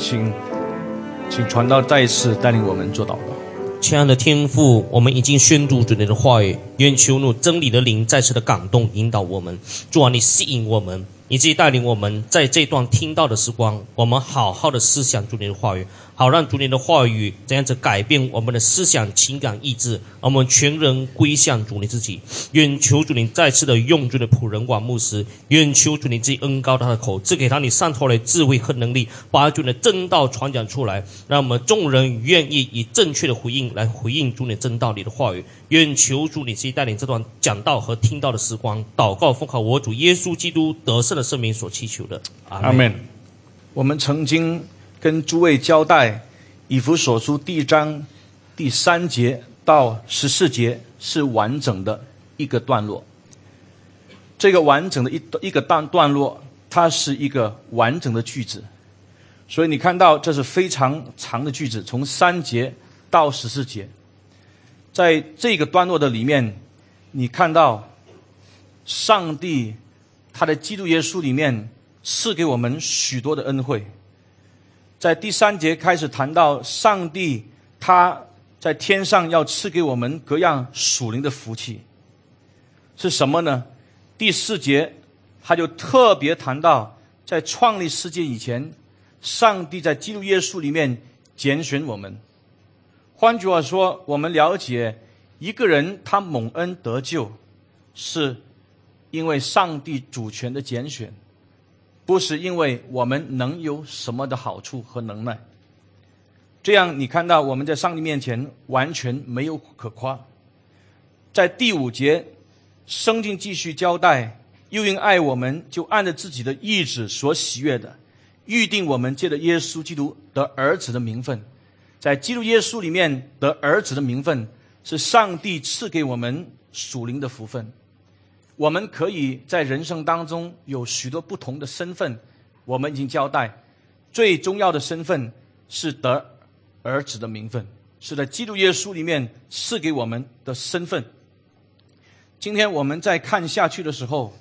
请请传道再一次带领我们做祷告。亲爱的天父，我们已经宣读主你的话语，愿求你真理的灵再次的感动引导我们，主啊，你吸引我们，以及带领我们在这段听到的时光，我们好好的思想主你的话语。好让主你的话语这样子改变我们的思想、情感、意志，我们全人归向主你自己。愿求主你再次的用主的仆人管牧师，愿求主你自己恩高他的口，赐给他你上头的智慧和能力，把主的真道传讲出来，让我们众人愿意以正确的回应来回应主你真道里的话语。愿求主你自己带领这段讲道和听到的时光，祷告奉靠我主耶稣基督得胜的圣名所祈求的。阿门。我们曾经。跟诸位交代，以弗所书第一章第三节到十四节是完整的一个段落。这个完整的一一个段段落，它是一个完整的句子，所以你看到这是非常长的句子，从三节到十四节，在这个段落的里面，你看到上帝他的基督耶稣里面赐给我们许多的恩惠。在第三节开始谈到上帝，他在天上要赐给我们各样属灵的福气，是什么呢？第四节他就特别谈到，在创立世界以前，上帝在基督耶稣里面拣选我们。换句话说，我们了解一个人他蒙恩得救，是因为上帝主权的拣选。不是因为我们能有什么的好处和能耐，这样你看到我们在上帝面前完全没有可夸。在第五节，圣经继续交代，又因爱我们，就按着自己的意志所喜悦的，预定我们借着耶稣基督得儿子的名分。在基督耶稣里面得儿子的名分，是上帝赐给我们属灵的福分。我们可以在人生当中有许多不同的身份，我们已经交代，最重要的身份是得儿子的名分，是在基督耶稣里面赐给我们的身份。今天我们在看下去的时候，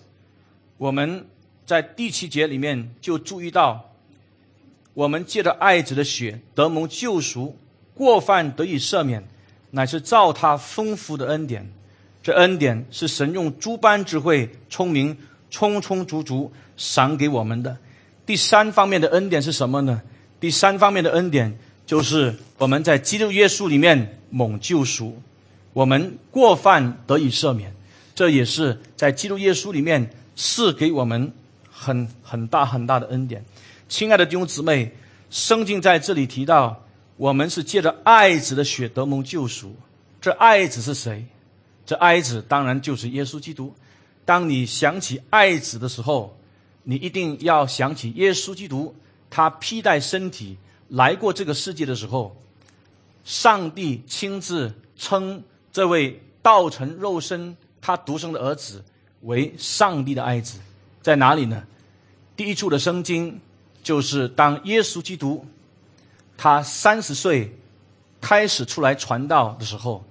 我们在第七节里面就注意到，我们借着爱子的血得蒙救赎，过犯得以赦免，乃是照他丰富的恩典。这恩典是神用诸般智慧、聪明、充充足足赏给我们的。第三方面的恩典是什么呢？第三方面的恩典就是我们在基督耶稣里面蒙救赎，我们过犯得以赦免。这也是在基督耶稣里面赐给我们很很大很大的恩典。亲爱的弟兄姊妹，圣经在这里提到，我们是借着爱子的血得蒙救赎。这爱子是谁？这爱子当然就是耶稣基督。当你想起爱子的时候，你一定要想起耶稣基督，他披戴身体来过这个世界的时候，上帝亲自称这位道成肉身、他独生的儿子为上帝的爱子，在哪里呢？第一处的圣经就是当耶稣基督他三十岁开始出来传道的时候，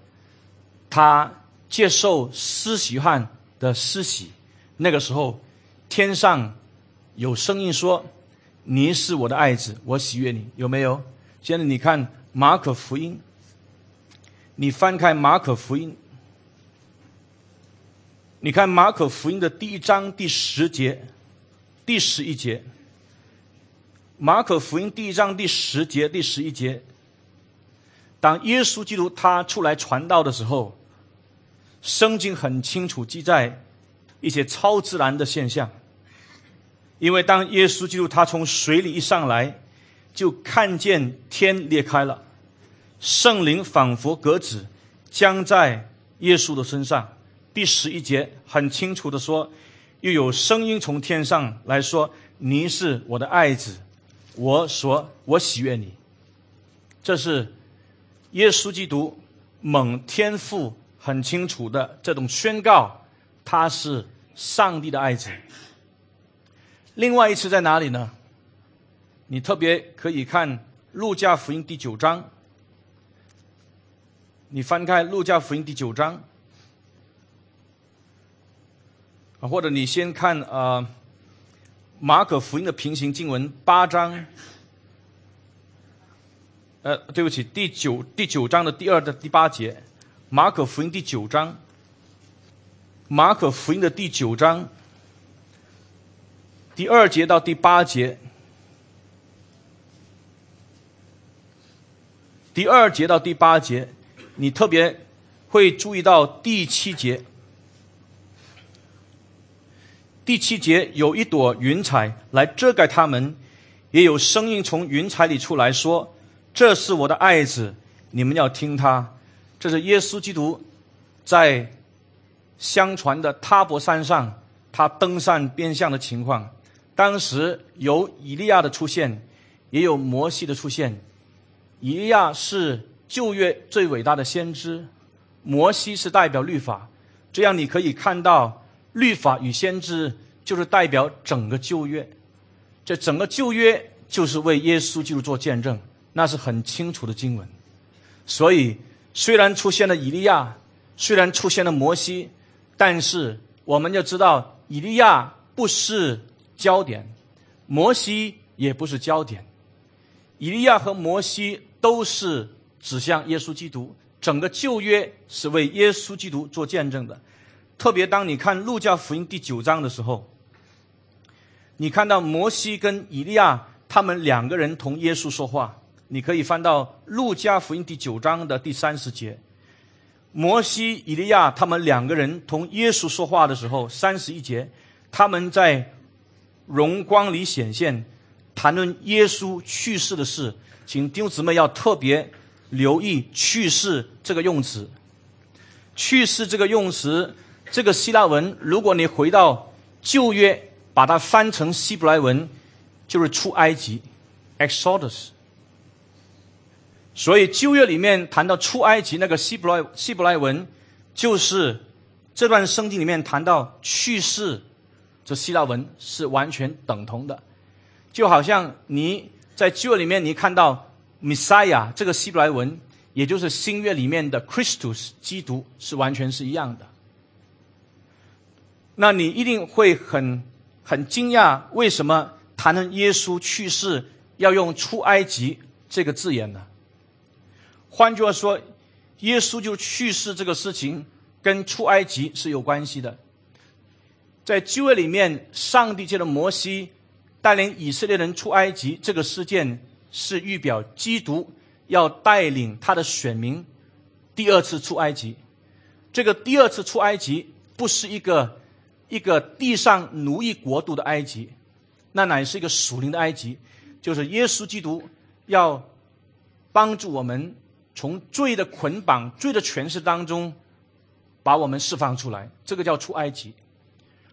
他。接受施洗汉的施洗，那个时候，天上有声音说：“你是我的爱子，我喜悦你。”有没有？现在你看马可福音，你翻开马可福音，你看马可福音的第一章第十节、第十一节。马可福音第一章第十节、第十一节，当耶稣基督他出来传道的时候。圣经很清楚记载一些超自然的现象，因为当耶稣基督他从水里一上来，就看见天裂开了，圣灵仿佛鸽子将在耶稣的身上。第十一节很清楚的说，又有声音从天上来说：“你是我的爱子，我所我喜悦你。”这是耶稣基督蒙天赋。很清楚的这种宣告，他是上帝的爱子。另外一次在哪里呢？你特别可以看路加福音第九章，你翻开路加福音第九章，或者你先看啊马可福音的平行经文八章呃，对不起，第九第九章的第二的第八节，马可福音第九章，马可福音的第九章第二节到第八节，第二节到第八节，你特别会注意到第七节。第七节有一朵云彩来遮盖他们，也有声音从云彩里出来说：“这是我的爱子，你们要听他。”这是耶稣基督在相传的塔伯山上，他登山变相的情况。当时有以利亚的出现，也有摩西的出现。以利亚是旧约最伟大的先知，摩西是代表律法。这样你可以看到。律法与先知就是代表整个旧约，这整个旧约就是为耶稣基督做见证，那是很清楚的经文。所以，虽然出现了以利亚，虽然出现了摩西，但是我们要知道，以利亚不是焦点，摩西也不是焦点。以利亚和摩西都是指向耶稣基督，整个旧约是为耶稣基督做见证的。特别当你看路加福音第九章的时候，你看到摩西跟以利亚他们两个人同耶稣说话。你可以翻到路加福音第九章的第三十节，摩西、以利亚他们两个人同耶稣说话的时候，三十一节，他们在荣光里显现，谈论耶稣去世的事。请弟兄姊妹要特别留意“去世”这个用词，“去世”这个用词。这个希腊文，如果你回到旧约，把它翻成希伯来文，就是出埃及，Exodus。所以旧约里面谈到出埃及那个希伯来希伯来文，就是这段圣经里面谈到去世，这希腊文是完全等同的，就好像你在旧约里面你看到 Messiah 这个希伯来文，也就是新约里面的 Christus 基督，是完全是一样的。那你一定会很很惊讶，为什么谈论耶稣去世要用出埃及这个字眼呢？换句话说，耶稣就去世这个事情跟出埃及是有关系的。在旧约里面，上帝借着摩西带领以色列人出埃及这个事件，是预表基督要带领他的选民第二次出埃及。这个第二次出埃及不是一个。一个地上奴役国度的埃及，那乃是一个属灵的埃及，就是耶稣基督要帮助我们从罪的捆绑、罪的权势当中把我们释放出来。这个叫出埃及。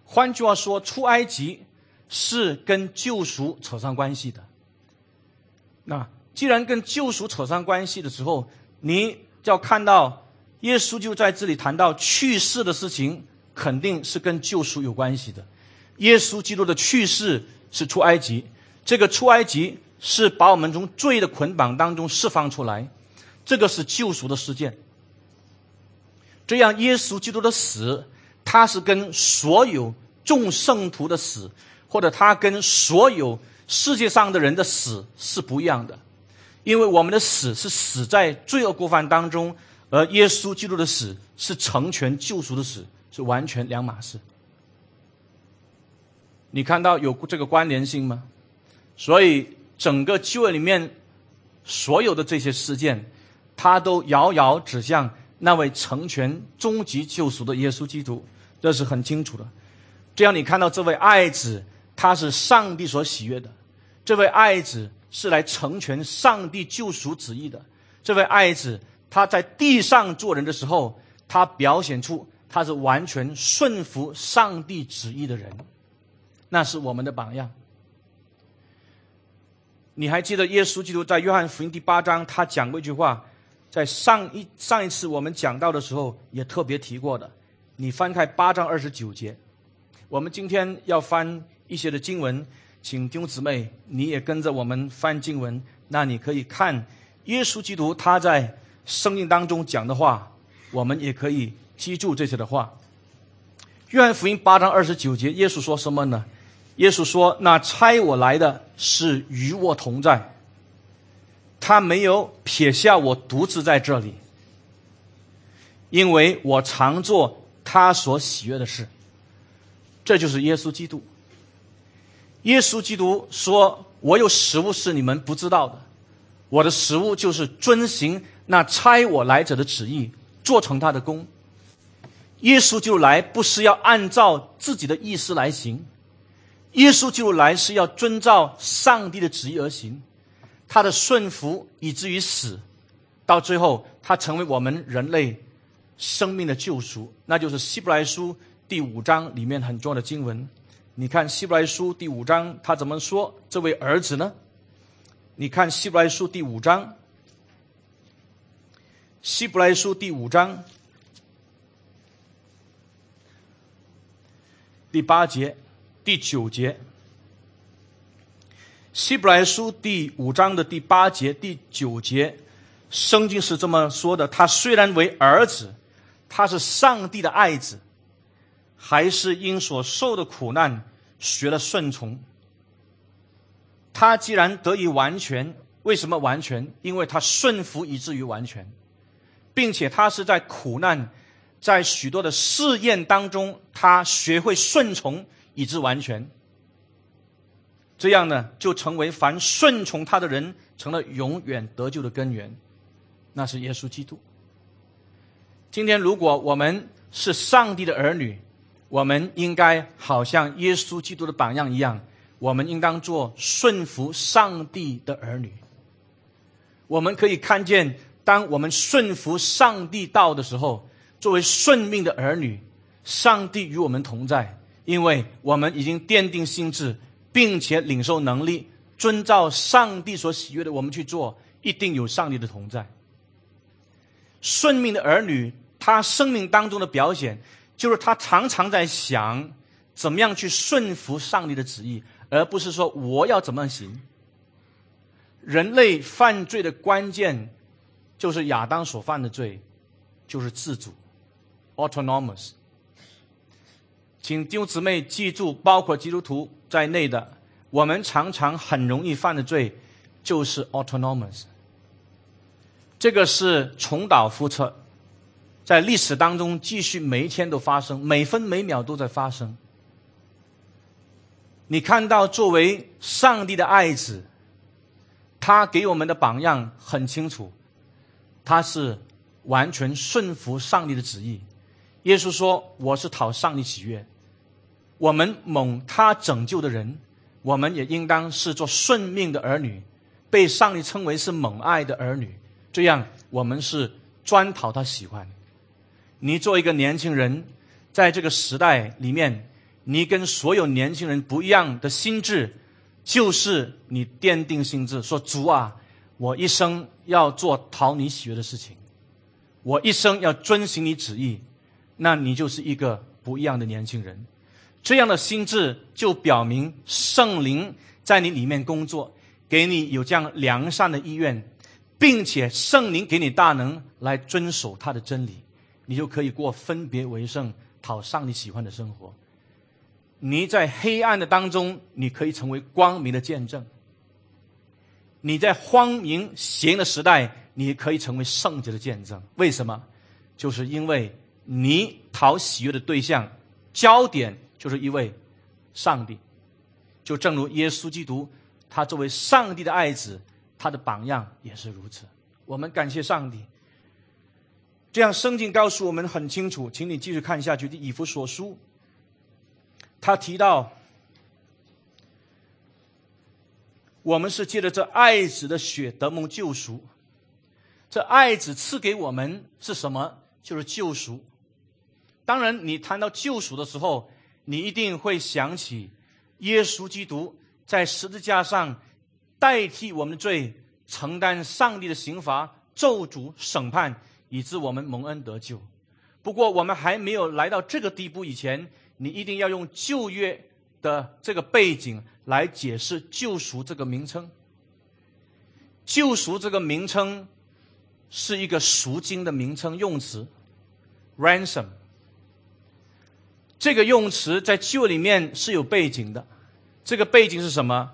换句话说，出埃及是跟救赎扯上关系的。那既然跟救赎扯上关系的时候，你就要看到耶稣就在这里谈到去世的事情。肯定是跟救赎有关系的。耶稣基督的去世是出埃及，这个出埃及是把我们从罪的捆绑当中释放出来，这个是救赎的事件。这样，耶稣基督的死，他是跟所有众圣徒的死，或者他跟所有世界上的人的死是不一样的，因为我们的死是死在罪恶过犯当中，而耶稣基督的死是成全救赎的死。是完全两码事。你看到有这个关联性吗？所以整个旧约里面所有的这些事件，他都遥遥指向那位成全终极救赎的耶稣基督，这是很清楚的。这样你看到这位爱子，他是上帝所喜悦的，这位爱子是来成全上帝救赎旨意的。这位爱子他在地上做人的时候，他表现出。他是完全顺服上帝旨意的人，那是我们的榜样。你还记得耶稣基督在约翰福音第八章，他讲过一句话，在上一上一次我们讲到的时候也特别提过的。你翻开八章二十九节，我们今天要翻一些的经文，请弟兄姊妹你也跟着我们翻经文，那你可以看耶稣基督他在生命当中讲的话，我们也可以。记住这些的话，《约翰福音》八章二十九节，耶稣说什么呢？耶稣说：“那差我来的是与我同在，他没有撇下我独自在这里，因为我常做他所喜悦的事。这就是耶稣基督。耶稣基督说：“我有食物是你们不知道的，我的食物就是遵行那差我来者的旨意，做成他的功。”耶稣就来不是要按照自己的意思来行，耶稣就来是要遵照上帝的旨意而行。他的顺服以至于死，到最后他成为我们人类生命的救赎，那就是希伯来书第五章里面很重要的经文。你看希伯来书第五章他怎么说这位儿子呢？你看希伯来书第五章，希伯来书第五章第八节、第九节。希伯来书第五章的第八节、第九节，圣经是这么说的：他虽然为儿子，他是上帝的爱子，还是因所受的苦难学了顺从。他既然得以完全，为什么完全？因为他顺服以至于完全，并且他是在苦难、在许多的试验当中，他学会顺从以致完全。这样呢，就成为凡顺从他的人成了永远得救的根源，那是耶稣基督。今天，如果我们是上帝的儿女，我们应该好像耶稣基督的榜样一样，我们应当做顺服上帝的儿女。我们可以看见，当我们顺服上帝道的时候，作为顺命的儿女，上帝与我们同在，因为我们已经奠定心智。并且领受能力，遵照上帝所喜悦的，我们去做，一定有上帝的同在。顺命的儿女，他生命当中的表现，就是他常常在想，怎么样去顺服上帝的旨意，而不是说我要怎么行。人类犯罪的关键，就是亚当所犯的罪，就是自主，autonomous。请弟兄姊妹记住，包括基督徒在内的，我们常常很容易犯的罪，就是 autonomous。这个是重蹈覆辙，在历史当中继续每一天都发生，每分每秒都在发生。你看到作为上帝的爱子，他给我们的榜样很清楚，他是完全顺服上帝的旨意。耶稣说：“我是讨上帝喜悦。”我们蒙他拯救的人，我们也应当是做顺命的儿女，被上帝称为是蒙爱的儿女。这样，我们是专讨他喜欢。你做一个年轻人，在这个时代里面，你跟所有年轻人不一样的心智，就是你奠定心智，说主啊，我一生要做讨你喜悦的事情，我一生要遵行你旨意，那你就是一个不一样的年轻人。这样的心智就表明圣灵在你里面工作，给你有这样良善的意愿，并且圣灵给你大能来遵守他的真理，你就可以过分别为圣、讨上帝喜欢的生活。你在黑暗的当中，你可以成为光明的见证；你在荒淫邪淫的时代，你可以成为圣洁的见证。为什么？就是因为你讨喜悦的对象焦点。就是一位上帝，就正如耶稣基督，他作为上帝的爱子，他的榜样也是如此。我们感谢上帝。这样圣经告诉我们很清楚，请你继续看下去。以弗所书，他提到，我们是借着这爱子的血得蒙救赎。这爱子赐给我们是什么？就是救赎。当然，你谈到救赎的时候，你一定会想起，耶稣基督在十字架上代替我们的罪，承担上帝的刑罚、咒诅、审判，以致我们蒙恩得救。不过，我们还没有来到这个地步以前，你一定要用旧约的这个背景来解释“救赎”这个名称。救赎这个名称是一个赎金的名称用词，ransom。这个用词在旧里面是有背景的，这个背景是什么？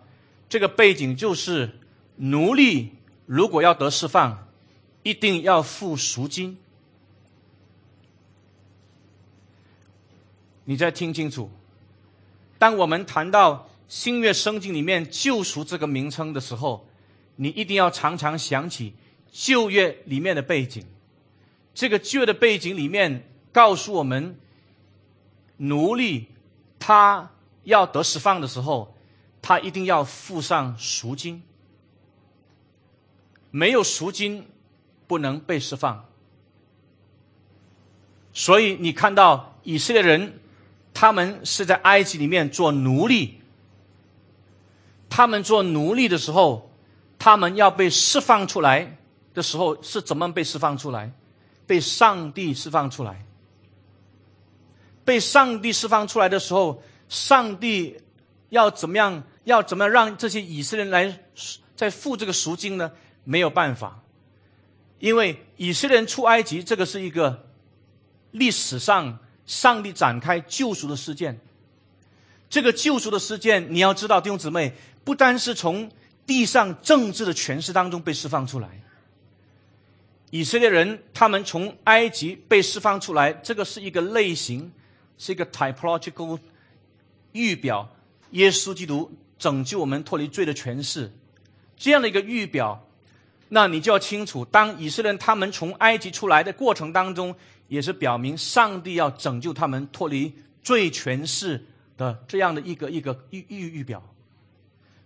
这个背景就是奴隶如果要得释放，一定要付赎金。你再听清楚，当我们谈到新约圣经里面“救赎”这个名称的时候，你一定要常常想起旧约里面的背景。这个旧的背景里面告诉我们，奴隶他要得释放的时候，他一定要付上赎金。没有赎金，不能被释放。所以你看到以色列人。他们是在埃及里面做奴隶。他们做奴隶的时候，他们要被释放出来的时候，是怎么被释放出来？被上帝释放出来。被上帝释放出来的时候，上帝要怎么样？要怎么样让这些以色列人来在付这个赎金呢？没有办法，因为以色列人出埃及，这个是一个历史上。上帝展开救赎的事件，这个救赎的事件，你要知道，弟兄姊妹，不单是从地上政治的权势当中被释放出来，以色列人他们从埃及被释放出来，这个是一个类型，是一个 typological 预表，耶稣基督拯救我们脱离罪的权势，这样的一个预表，那你就要清楚，当以色列人他们从埃及出来的过程当中。也是表明上帝要拯救他们脱离罪权势的这样的一个一个预预预表，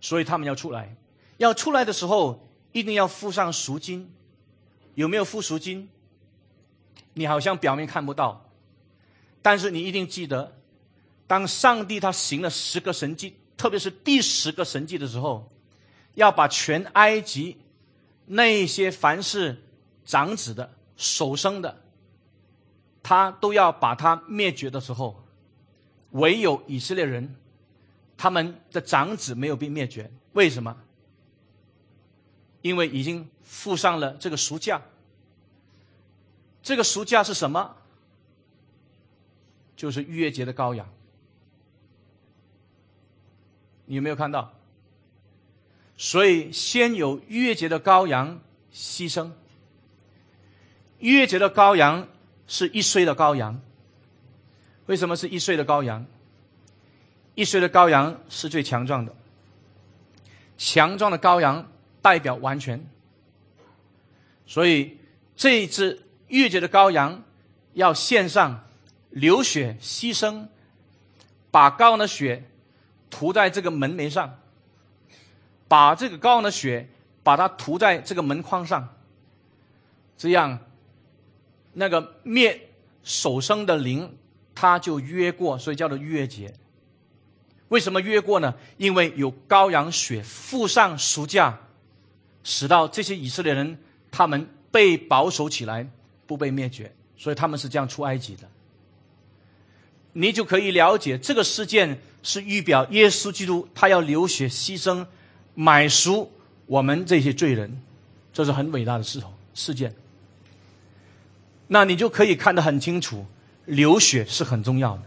所以他们要出来，要出来的时候一定要付上赎金，有没有付赎金？你好像表面看不到，但是你一定记得，当上帝他行了十个神迹，特别是第十个神迹的时候，要把全埃及那些凡是长子的、首生的。他都要把他灭绝的时候，唯有以色列人，他们的长子没有被灭绝。为什么？因为已经付上了这个赎价。这个赎价是什么？就是逾越节的羔羊。你有没有看到？所以先有逾越节的羔羊牺牲。逾越节的羔羊。是一岁的羔羊。为什么是一岁的羔羊？一岁的羔羊是最强壮的。强壮的羔羊代表完全。所以这一只逾节的羔羊要献上，流血牺牲，把羔羊的血涂在这个门楣上，把这个羔羊的血把它涂在这个门框上，这样。那个灭首生的灵，他就约过，所以叫做约节。为什么越过呢？因为有羔羊血附上赎价，使到这些以色列人他们被保守起来，不被灭绝，所以他们是这样出埃及的。你就可以了解这个事件是预表耶稣基督，他要流血牺牲，买赎我们这些罪人，这是很伟大的事头事件。那你就可以看得很清楚，流血是很重要的。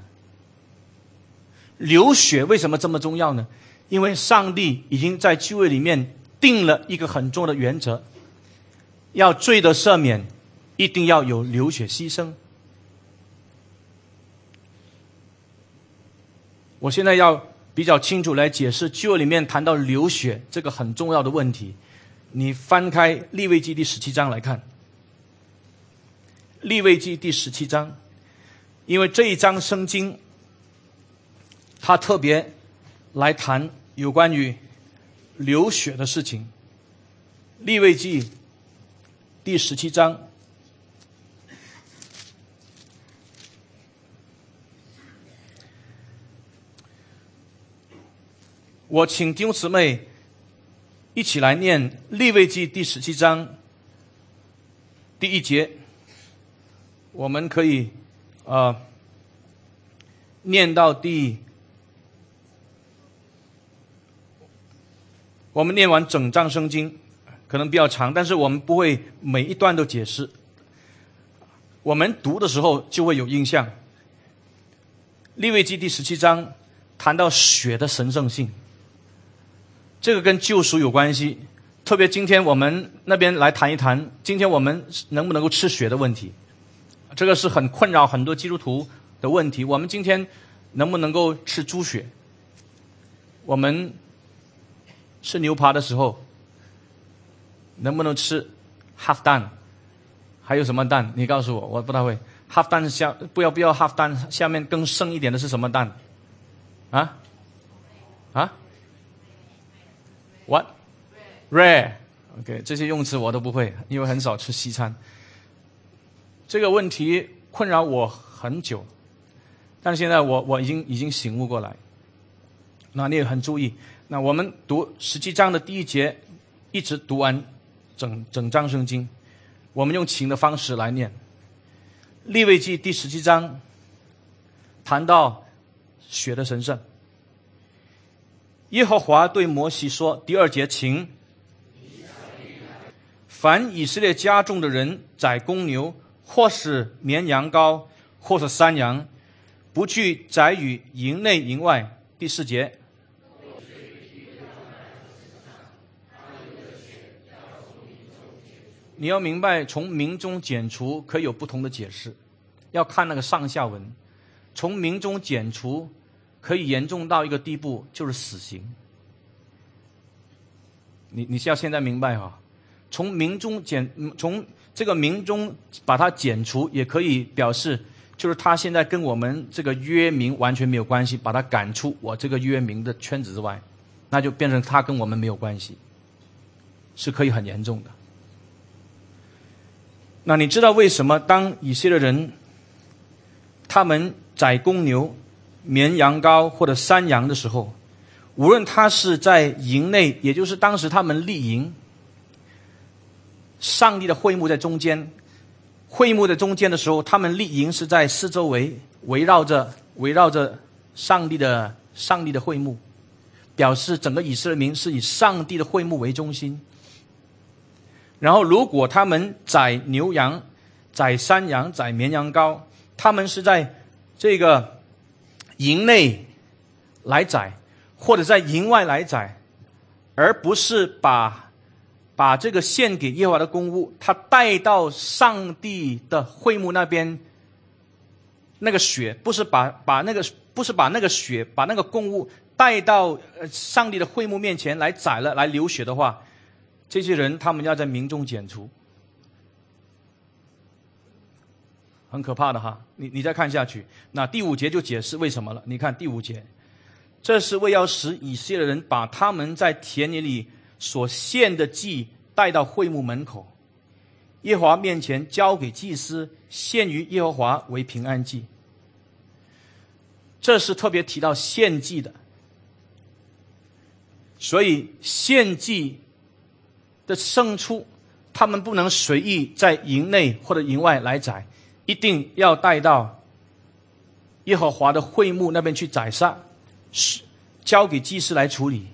流血为什么这么重要呢？因为上帝已经在聚会里面定了一个很重要的原则：要罪的赦免，一定要有流血牺牲。我现在要比较清楚来解释旧里面谈到流血这个很重要的问题。你翻开利未记第十七章来看。立位记第十七章，因为这一章圣经，他特别来谈有关于流血的事情。立位记第十七章，我请弟兄姊妹一起来念立位记第十七章第一节。我们可以，啊，念到第，我们念完整章圣经，可能比较长，但是我们不会每一段都解释。我们读的时候就会有印象。利未记第十七章谈到血的神圣性，这个跟救赎有关系，特别今天我们那边来谈一谈，今天我们能不能够吃血的问题，这个是很困扰很多基督徒的问题。我们今天能不能够吃猪血？我们吃牛扒的时候，能不能吃 half 蛋？还有什么蛋？你告诉我，我不太会。half 蛋下不要不要 half 蛋下面更深一点的是什么蛋？啊？啊？What? Rare. OK，这些用词我都不会，因为很少吃西餐。这个问题困扰我很久，但是现在我我已经已经醒悟过来。那你也很注意。那我们读十七章的第一节，一直读完整整章圣经。我们用情的方式来念。利未记第十七章谈到血的神圣。耶和华对摩西说：“第二节，请凡以色列家中的人宰公牛，或是绵羊羔，或是山羊，不去宰于营内营外。”第四节。你要明白，从民中剪除可有不同的解释，要看那个上下文。从民中剪除，可以严重到一个地步，就是死刑。你你是要现在明白哈？从民中减，从这个民中把它减除，也可以表示，就是他现在跟我们这个约民完全没有关系，把他赶出我这个约民的圈子之外，那就变成他跟我们没有关系，是可以很严重的。那你知道为什么当以色列人他们宰公牛、绵羊羔或者山羊的时候，无论他是在营内，也就是当时他们立营，上帝的会幕在中间，会幕的中间的时候，他们立营是在四周围围绕着围绕着上帝的上帝的会幕，表示整个以色列民是以上帝的会幕为中心。然后，如果他们宰牛羊、宰山羊、宰绵羊羔，他们是在这个营内来宰，或者在营外来宰，而不是把把这个献给耶和华的公物，他带到上帝的会幕那边，那个血不是把把那个不是把那个血把那个公物带到呃上帝的会幕面前来宰了来流血的话。这些人，他们要在民众剪除，很可怕的哈。你你再看下去，那第五节就解释为什么了。你看第五节，这是为要使以色列人把他们在田野里所献的祭带到会幕门口，耶和华面前交给祭司，献于耶和华为平安祭。这是特别提到献祭的，所以献祭。的牲畜，他们不能随意在营内或者营外来宰，一定要带到耶和华的会幕那边去宰杀，是交给祭司来处理。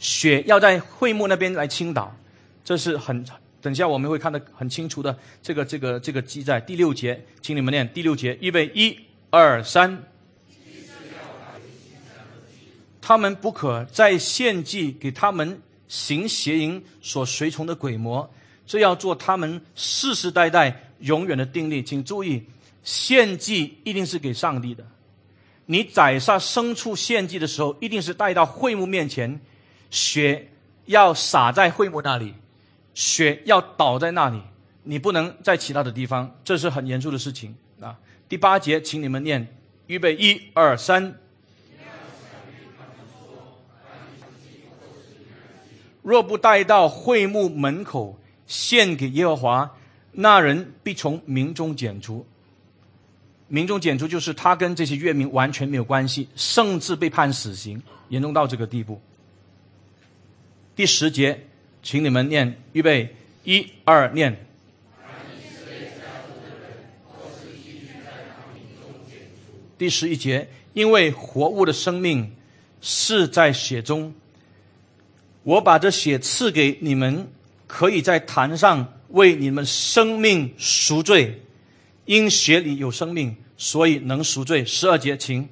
血要在会幕那边来倾倒，这是很等下我们会看得很清楚的。这个这个这个记载第六节，请你们念第六节，预备一二三。他们不可再献祭给他们。行邪淫所随从的鬼魔，这要做他们世世代代永远的定力。请注意，献祭一定是给上帝的。你宰杀牲畜献祭的时候，一定是带到会幕面前，血要洒在会幕那里，血要倒在那里，你不能在其他的地方。这是很严肃的事情啊！第八节，请你们念，预备，一二三。若不带到会幕门口献给耶和华，那人必从民中剪除。民中剪除就是他跟这些月民完全没有关系，甚至被判死刑，严重到这个地步。第十节，请你们念，预备，一二念。第十一节，因为活物的生命是在血中。我把这血赐给你们，可以在坛上为你们生命赎罪，因血里有生命，所以能赎罪。十二节，请。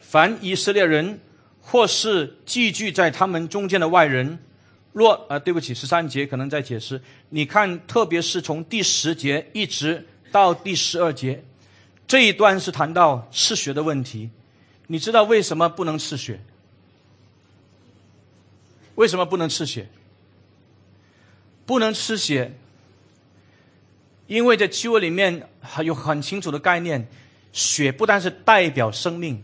凡以色列人或是寄居在他们中间的外人，若啊，对不起，十三节可能在解释。你看，特别是从第十节一直到第十二节，这一段是谈到吃血的问题。你知道为什么不能吃血？为什么不能吃血？不能吃血，因为在旧约里面还有很清楚的概念，血不单是代表生命。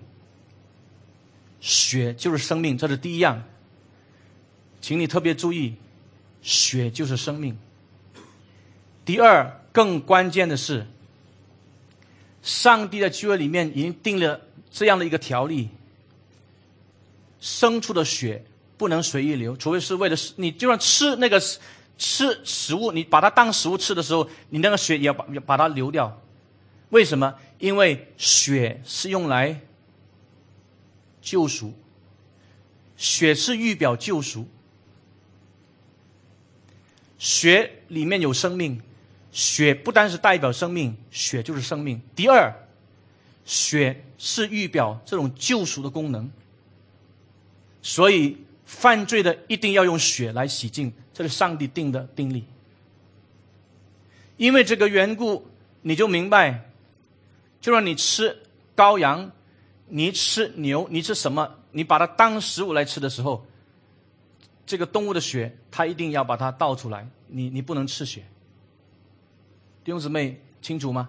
血就是生命，这是第一样，请你特别注意，血就是生命。第二，更关键的是，上帝在旧约里面已经定了这样的一个条例：牲畜的血不能随意流，除非是为了你就算吃那个吃食物，你把它当食物吃的时候，你那个血也要把把它流掉。为什么？因为血是用来。救赎，血是预表救赎。血里面有生命，血不单是代表生命，血就是生命。第二，血是预表这种救赎的功能。所以，犯罪的一定要用血来洗净，这是上帝定的定例。因为这个缘故，你就明白，就让你吃羔羊。你吃牛，你吃什么？你把它当食物来吃的时候，这个动物的血，它一定要把它倒出来。你你不能吃血。弟兄姊妹清楚吗？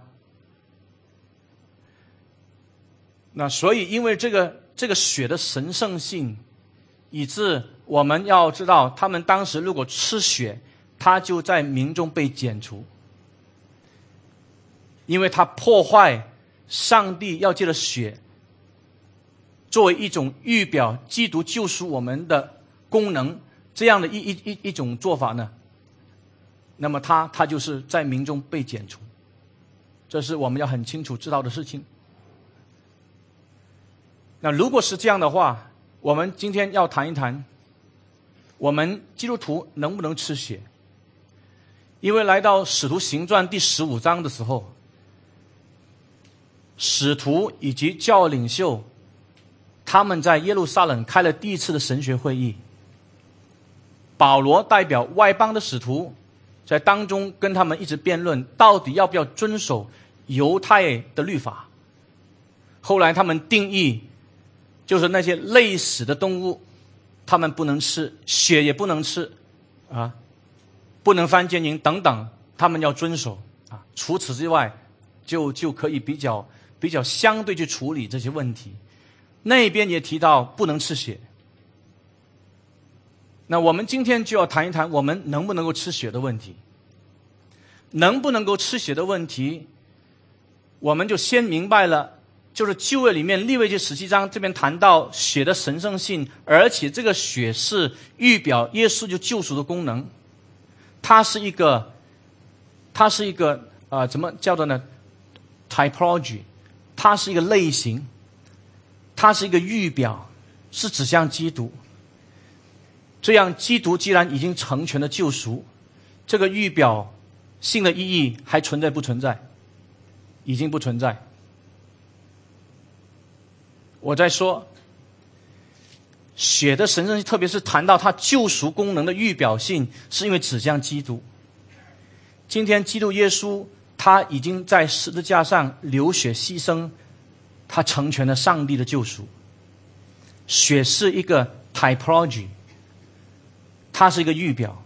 那所以，因为这个这个血的神圣性，以致我们要知道，他们当时如果吃血，他就在民中被剪除，因为他破坏上帝要借的血。作为一种预表基督救赎我们的功能，这样的一一一一种做法呢，那么他他就是在民众被剪除，这是我们要很清楚知道的事情。那如果是这样的话，我们今天要谈一谈，我们基督徒能不能吃血？因为来到使徒行传第十五章的时候，使徒以及教领袖。他们在耶路撒冷开了第一次的神学会议。保罗代表外邦的使徒，在当中跟他们一直辩论，到底要不要遵守犹太的律法。后来他们定义，就是那些累死的动物，他们不能吃，血也不能吃，啊，不能翻奸淫等等，他们要遵守啊。除此之外，就就可以比较比较相对去处理这些问题。那边也提到不能吃血，那我们今天就要谈一谈我们能不能够吃血的问题。能不能够吃血的问题，我们就先明白了，就是旧约里面立位记十七章这边谈到血的神圣性，而且这个血是预表耶稣就救赎的功能，它是一个，它是一个呃，怎么叫做呢？typology，它是一个类型。它是一个预表，是指向基督。这样，基督既然已经成全了救赎，这个预表性的意义还存在不存在？已经不存在。我在说血的神圣性，特别是谈到它救赎功能的预表性，是因为指向基督。今天，基督耶稣他已经在十字架上流血牺牲。他成全了上帝的救赎。血是一个 typology，它是一个预表。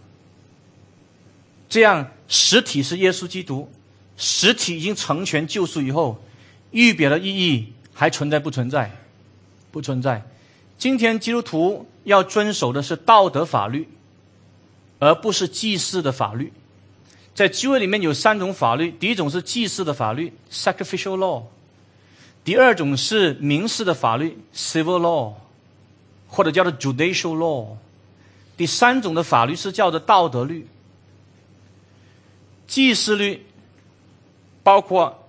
这样实体是耶稣基督，实体已经成全救赎以后，预表的意义还存在不存在？不存在。今天基督徒要遵守的是道德法律，而不是祭祀的法律。在旧约里面有三种法律，第一种是祭祀的法律 （sacrificial law）。第二种是民事的法律 （civil law），或者叫做 judicial law。第三种的法律是叫做道德律。祭祀律包括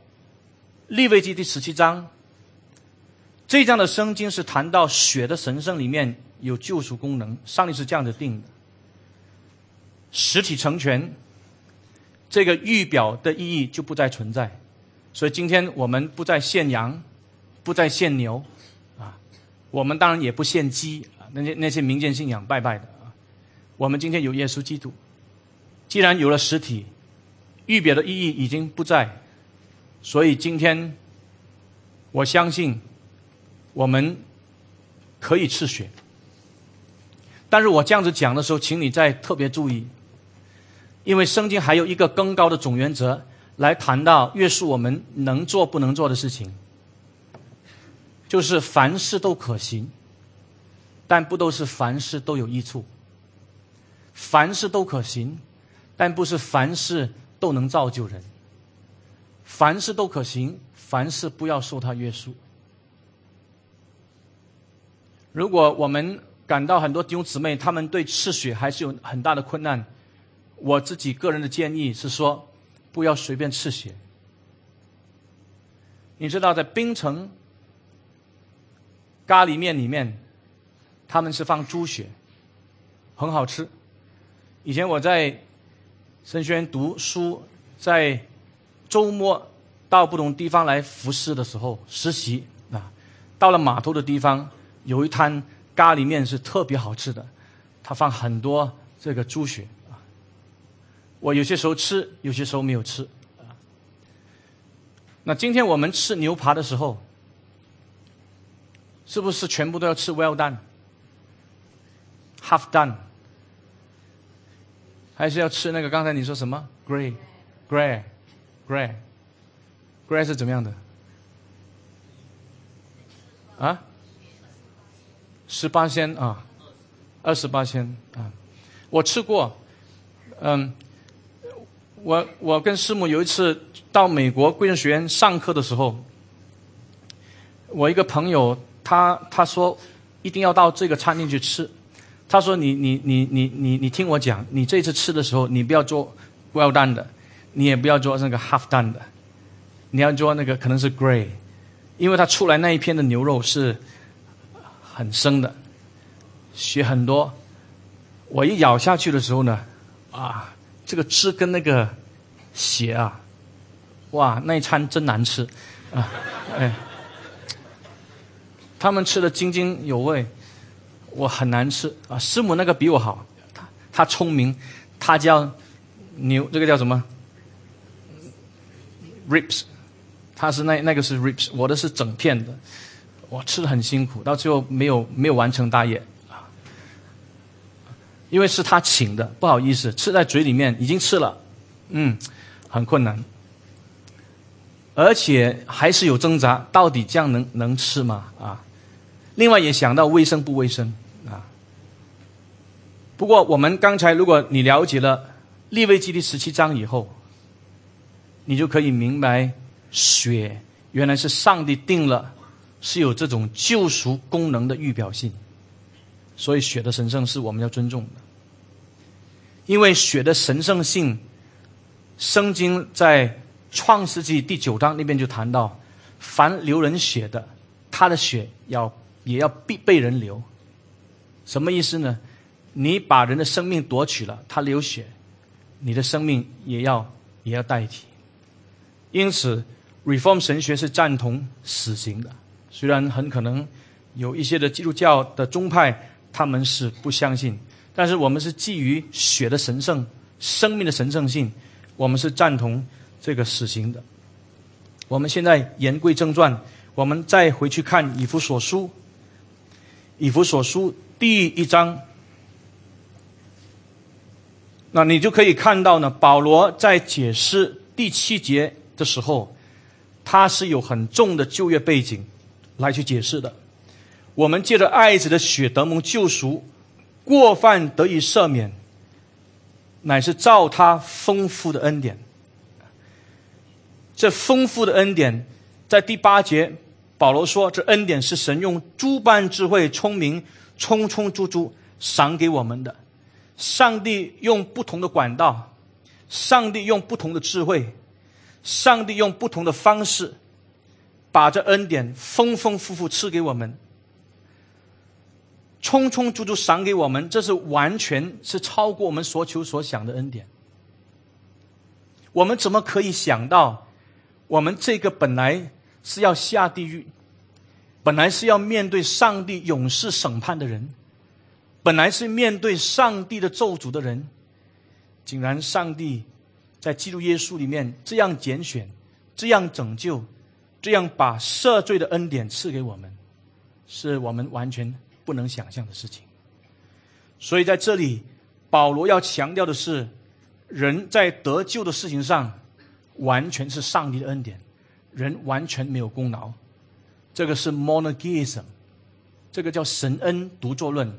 利未记第十七章，这章的圣经是谈到血的神圣里面有救赎功能，上帝是这样子定的。实体成全，这个预表的意义就不再存在。所以今天我们不再献羊，不再献牛，啊，我们当然也不献鸡啊，那些那些民间信仰拜拜的啊。我们今天有耶稣基督，既然有了实体，预表的意义已经不在，所以今天我相信我们可以吃血。但是我这样子讲的时候，请你再特别注意，因为圣经还有一个更高的总原则来谈到约束我们能做不能做的事情。就是凡事都可行，但不都是凡事都有益处。凡事都可行，但不是凡事都能造就人。凡事都可行，凡事不要受他约束。如果我们感到很多弟兄姊妹他们对赤血还是有很大的困难，我自己个人的建议是说，不要随便赤血。你知道，在冰城。咖喱面里面，他们是放猪血，很好吃。以前我在神学院读书，在周末到不同地方来服侍的时候实习啊，到了码头的地方，有一摊咖喱面是特别好吃的，它放很多这个猪血啊。我有些时候吃，有些时候没有吃啊。那今天我们吃牛扒的时候。是不是全部都要吃 well done，half done，还是要吃那个刚才你说什么 gray，gray，gray，gray 是怎么样的？啊？十八仙啊，二十八仙啊，我吃过，嗯，我我跟师母有一次到美国贵人学院上课的时候，我一个朋友。他他说一定要到这个餐厅去吃。他说你你你你你你听我讲，你这次吃的时候，你不要做 well done 的，你也不要做那个 half done 的，你要做那个可能是 gray，因为它出来那一片的牛肉是很生的，血很多。我一咬下去的时候呢，啊，这个汁跟那个血啊，哇，那一餐真难吃啊，哎。他们吃的津津有味，我很难吃啊！师母那个比我好，他他聪明，他叫牛，这个叫什么？ribs，他是那那个是 ribs，我的是整片的，我吃的很辛苦，到最后没有没有完成大业啊！因为是他请的，不好意思，吃在嘴里面已经吃了，嗯，很困难，而且还是有挣扎，到底这样能能吃吗？啊！另外也想到卫生不卫生啊。不过我们刚才，如果你了解了利未记第十七章以后，你就可以明白，血原来是上帝定了，是有这种救赎功能的预表性，所以血的神圣是我们要尊重的。因为血的神圣性，圣经在创世纪第九章那边就谈到，凡流人血的，他的血要。也要必被人流，什么意思呢？你把人的生命夺取了，他流血，你的生命也要也要代替。因此，Reform 神学是赞同死刑的，虽然很可能有一些的基督教的宗派他们是不相信，但是我们是基于血的神圣、生命的神圣性，我们是赞同这个死刑的。我们现在言归正传，我们再回去看以弗所书。以弗所书第一章，那你就可以看到呢。保罗在解释第七节的时候，他是有很重的就业背景来去解释的。我们借着爱子的血得蒙救赎，过犯得以赦免，乃是照他丰富的恩典。这丰富的恩典，在第八节。保罗说：“这恩典是神用诸般智慧、聪明、充充足足赏给我们的。上帝用不同的管道，上帝用不同的智慧，上帝用不同的方式，把这恩典丰丰富富赐给我们，充充足足赏给我们。这是完全是超过我们所求所想的恩典。我们怎么可以想到，我们这个本来？”是要下地狱，本来是要面对上帝永世审判的人，本来是面对上帝的咒诅的人，竟然上帝在基督耶稣里面这样拣选，这样拯救，这样把赦罪的恩典赐给我们，是我们完全不能想象的事情。所以在这里，保罗要强调的是，人在得救的事情上，完全是上帝的恩典，人完全没有功劳。这个是 monogeism，这个叫神恩独作论。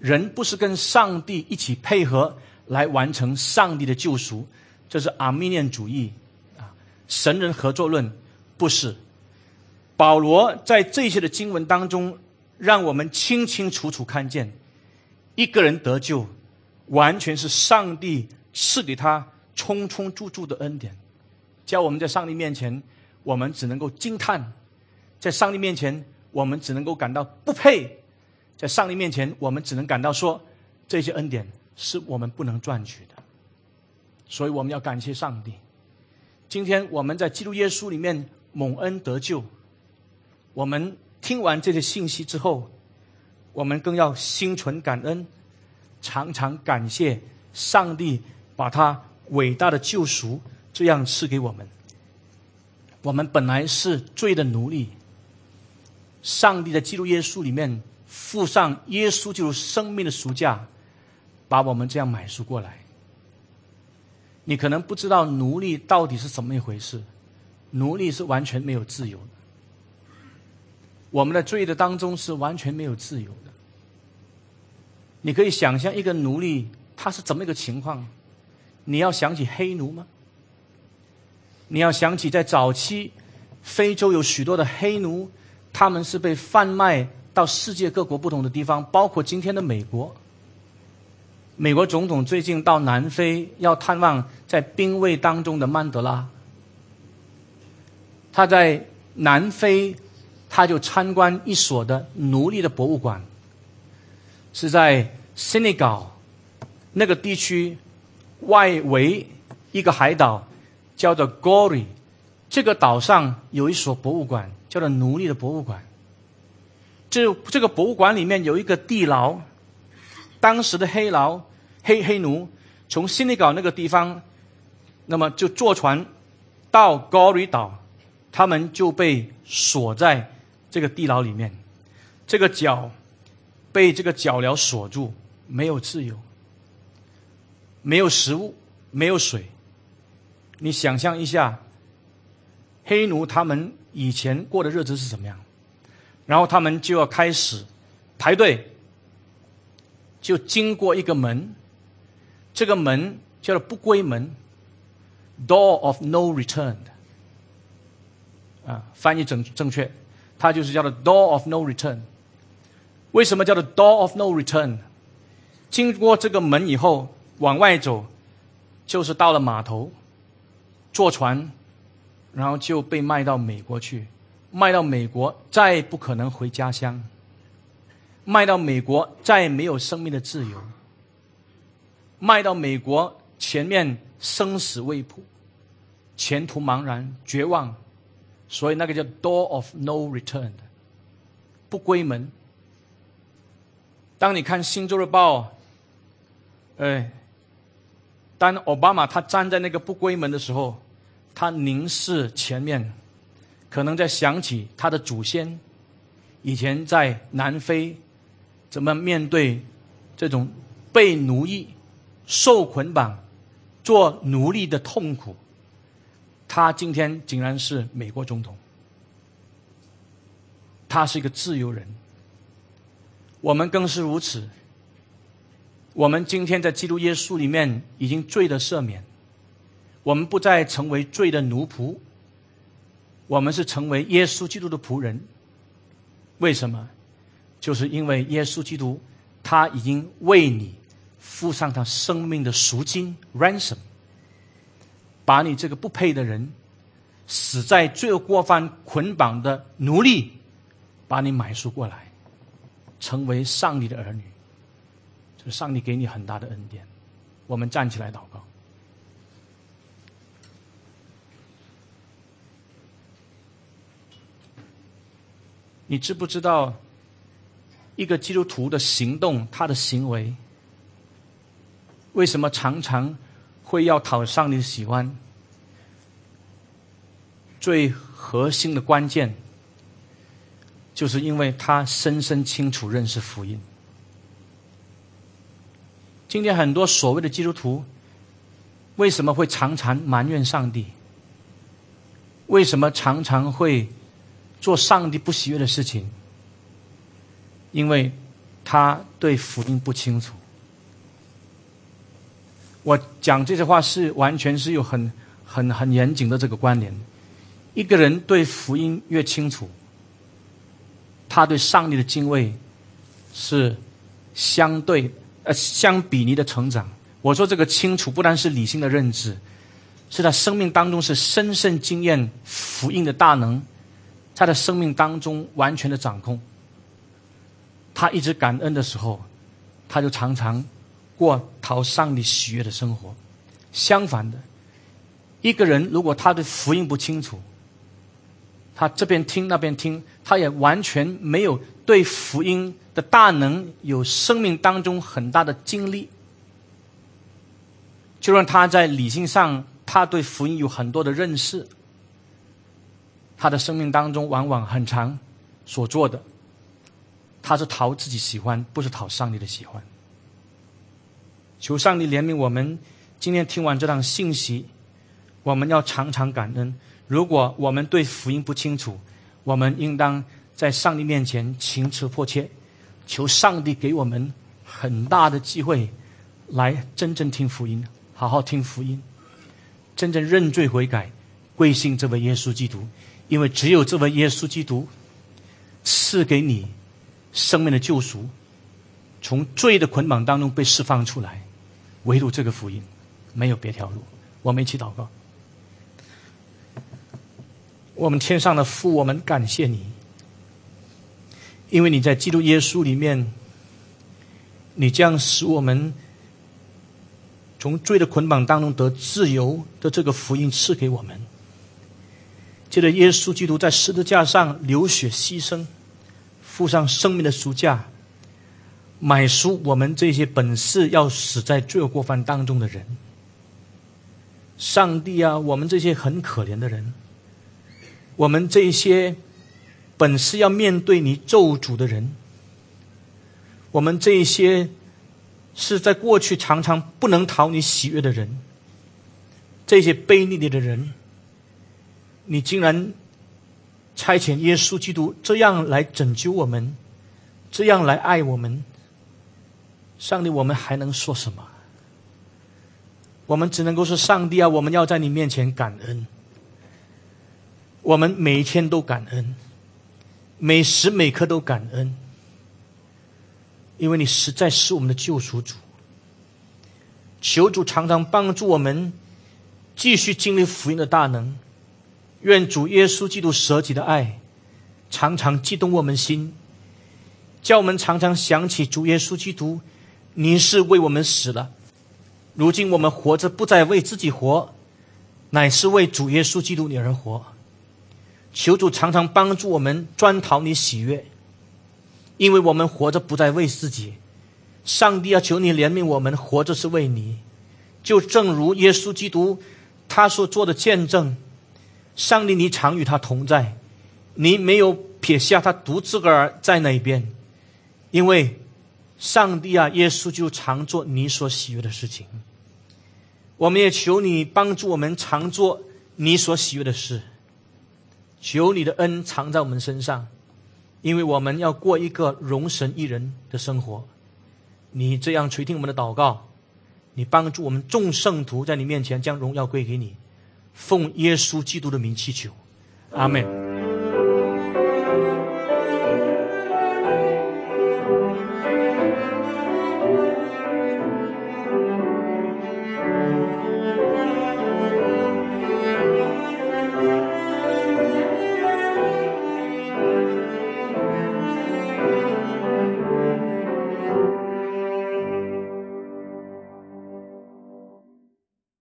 人不是跟上帝一起配合来完成上帝的救赎，这是阿弥念主义啊，神人合作论不是。保罗在这些的经文当中，让我们清清楚楚看见。一个人得救，完全是上帝赐给他充充足足的恩典，叫我们在上帝面前，我们只能够惊叹；在上帝面前，我们只能够感到不配；在上帝面前，我们只能感到说，这些恩典是我们不能赚取的。所以我们要感谢上帝。今天我们在基督耶稣里面蒙恩得救，我们听完这些信息之后。我们更要心存感恩，常常感谢上帝把他伟大的救赎这样赐给我们。我们本来是罪的奴隶，上帝在基督耶稣里面付上耶稣就是生命的赎价，把我们这样买赎过来。你可能不知道奴隶到底是怎么一回事，奴隶是完全没有自由的。我们的罪的当中是完全没有自由的。你可以想象一个奴隶他是怎么一个情况？你要想起黑奴吗？你要想起在早期非洲有许多的黑奴，他们是被贩卖到世界各国不同的地方，包括今天的美国。美国总统最近到南非要探望在兵卫当中的曼德拉，他在南非。他就参观一所的奴隶的博物馆，是在塞内高那个地区外围一个海岛，叫做 Gori。这个岛上有一所博物馆，叫做奴隶的博物馆。这这个博物馆里面有一个地牢，当时的黑牢黑黑奴从新内港那个地方，那么就坐船到 Gori 岛，他们就被锁在。这个地牢里面，这个脚被这个脚镣锁住，没有自由，没有食物，没有水。你想象一下，黑奴他们以前过的日子是怎么样？然后他们就要开始排队，就经过一个门，这个门叫做不归门 （Door of No Return）。啊，翻译正正确。它就是叫做 door of no return。为什么叫做 door of no return？经过这个门以后，往外走，就是到了码头，坐船，然后就被卖到美国去，卖到美国，再不可能回家乡。卖到美国，再没有生命的自由。卖到美国，前面生死未卜，前途茫然，绝望。所以那个叫 “door of no return”，不归门。当你看《新洲日报》，哎，当奥巴马他站在那个不归门的时候，他凝视前面，可能在想起他的祖先以前在南非怎么面对这种被奴役、受捆绑、做奴隶的痛苦。他今天竟然是美国总统，他是一个自由人。我们更是如此。我们今天在基督耶稣里面已经罪的赦免，我们不再成为罪的奴仆，我们是成为耶稣基督的仆人。为什么？就是因为耶稣基督他已经为你付上他生命的赎金 （ransom）。把你这个不配的人，死在罪恶过犯捆绑的奴隶，把你买赎过来，成为上帝的儿女，这是上帝给你很大的恩典。我们站起来祷告。你知不知道，一个基督徒的行动，他的行为，为什么常常会要讨上帝喜欢？最核心的关键，就是因为他深深清楚认识福音。今天很多所谓的基督徒，为什么会常常埋怨上帝？为什么常常会做上帝不喜悦的事情？因为他对福音不清楚。我讲这些话是完全是有很、很、很严谨的这个关联。一个人对福音越清楚，他对上帝的敬畏是相对。呃，相比你的成长，我说这个清楚不单是理性的认知，是他生命当中是深深经验福音的大能，在他生命当中完全的掌控。他一直感恩的时候，他就常常过讨上帝喜悦的生活。相反的，一个人如果他对福音不清楚，他这边听那边听，他也完全没有对福音。的大能有生命当中很大的经历，就让他在理性上，他对福音有很多的认识。他的生命当中往往很长所做的，他是讨自己喜欢，不是讨上帝的喜欢。求上帝怜悯我们，今天听完这段信息，我们要常常感恩。如果我们对福音不清楚，我们应当在上帝面前情辞迫切。求上帝给我们很大的机会，来真正听福音，好好听福音，真正认罪悔改，归信这位耶稣基督。因为只有这位耶稣基督赐给你生命的救赎，从罪的捆绑当中被释放出来，唯独这个福音，没有别条路。我们一起祷告，我们天上的父，我们感谢你。因为你在基督耶稣里面，你将使我们从罪的捆绑当中得自由的这个福音赐给我们。接着，耶稣基督在十字架上流血牺牲，付上生命的赎价，买书我们这些本是要死在罪恶过犯当中的人。上帝啊，我们这些很可怜的人，我们这些。本是要面对你咒诅的人，我们这些是在过去常常不能讨你喜悦的人，这些卑劣的人，你竟然差遣耶稣基督这样来拯救我们，这样来爱我们，上帝，我们还能说什么？我们只能够说，上帝啊，我们要在你面前感恩，我们每一天都感恩。每时每刻都感恩，因为你实在是我们的救赎主。求主常常帮助我们，继续经历福音的大能。愿主耶稣基督舍己的爱，常常激动我们心，叫我们常常想起主耶稣基督，你是为我们死了。如今我们活着，不再为自己活，乃是为主耶稣基督你而活。求主常常帮助我们专讨你喜悦，因为我们活着不再为自己。上帝要求你怜悯我们，活着是为你。就正如耶稣基督他所做的见证，上帝你常与他同在，你没有撇下他独自个儿在那边，因为上帝啊，耶稣就常做你所喜悦的事情。我们也求你帮助我们常做你所喜悦的事。求你的恩藏在我们身上，因为我们要过一个容神一人的生活。你这样垂听我们的祷告，你帮助我们众圣徒在你面前将荣耀归给你，奉耶稣基督的名祈求，阿门。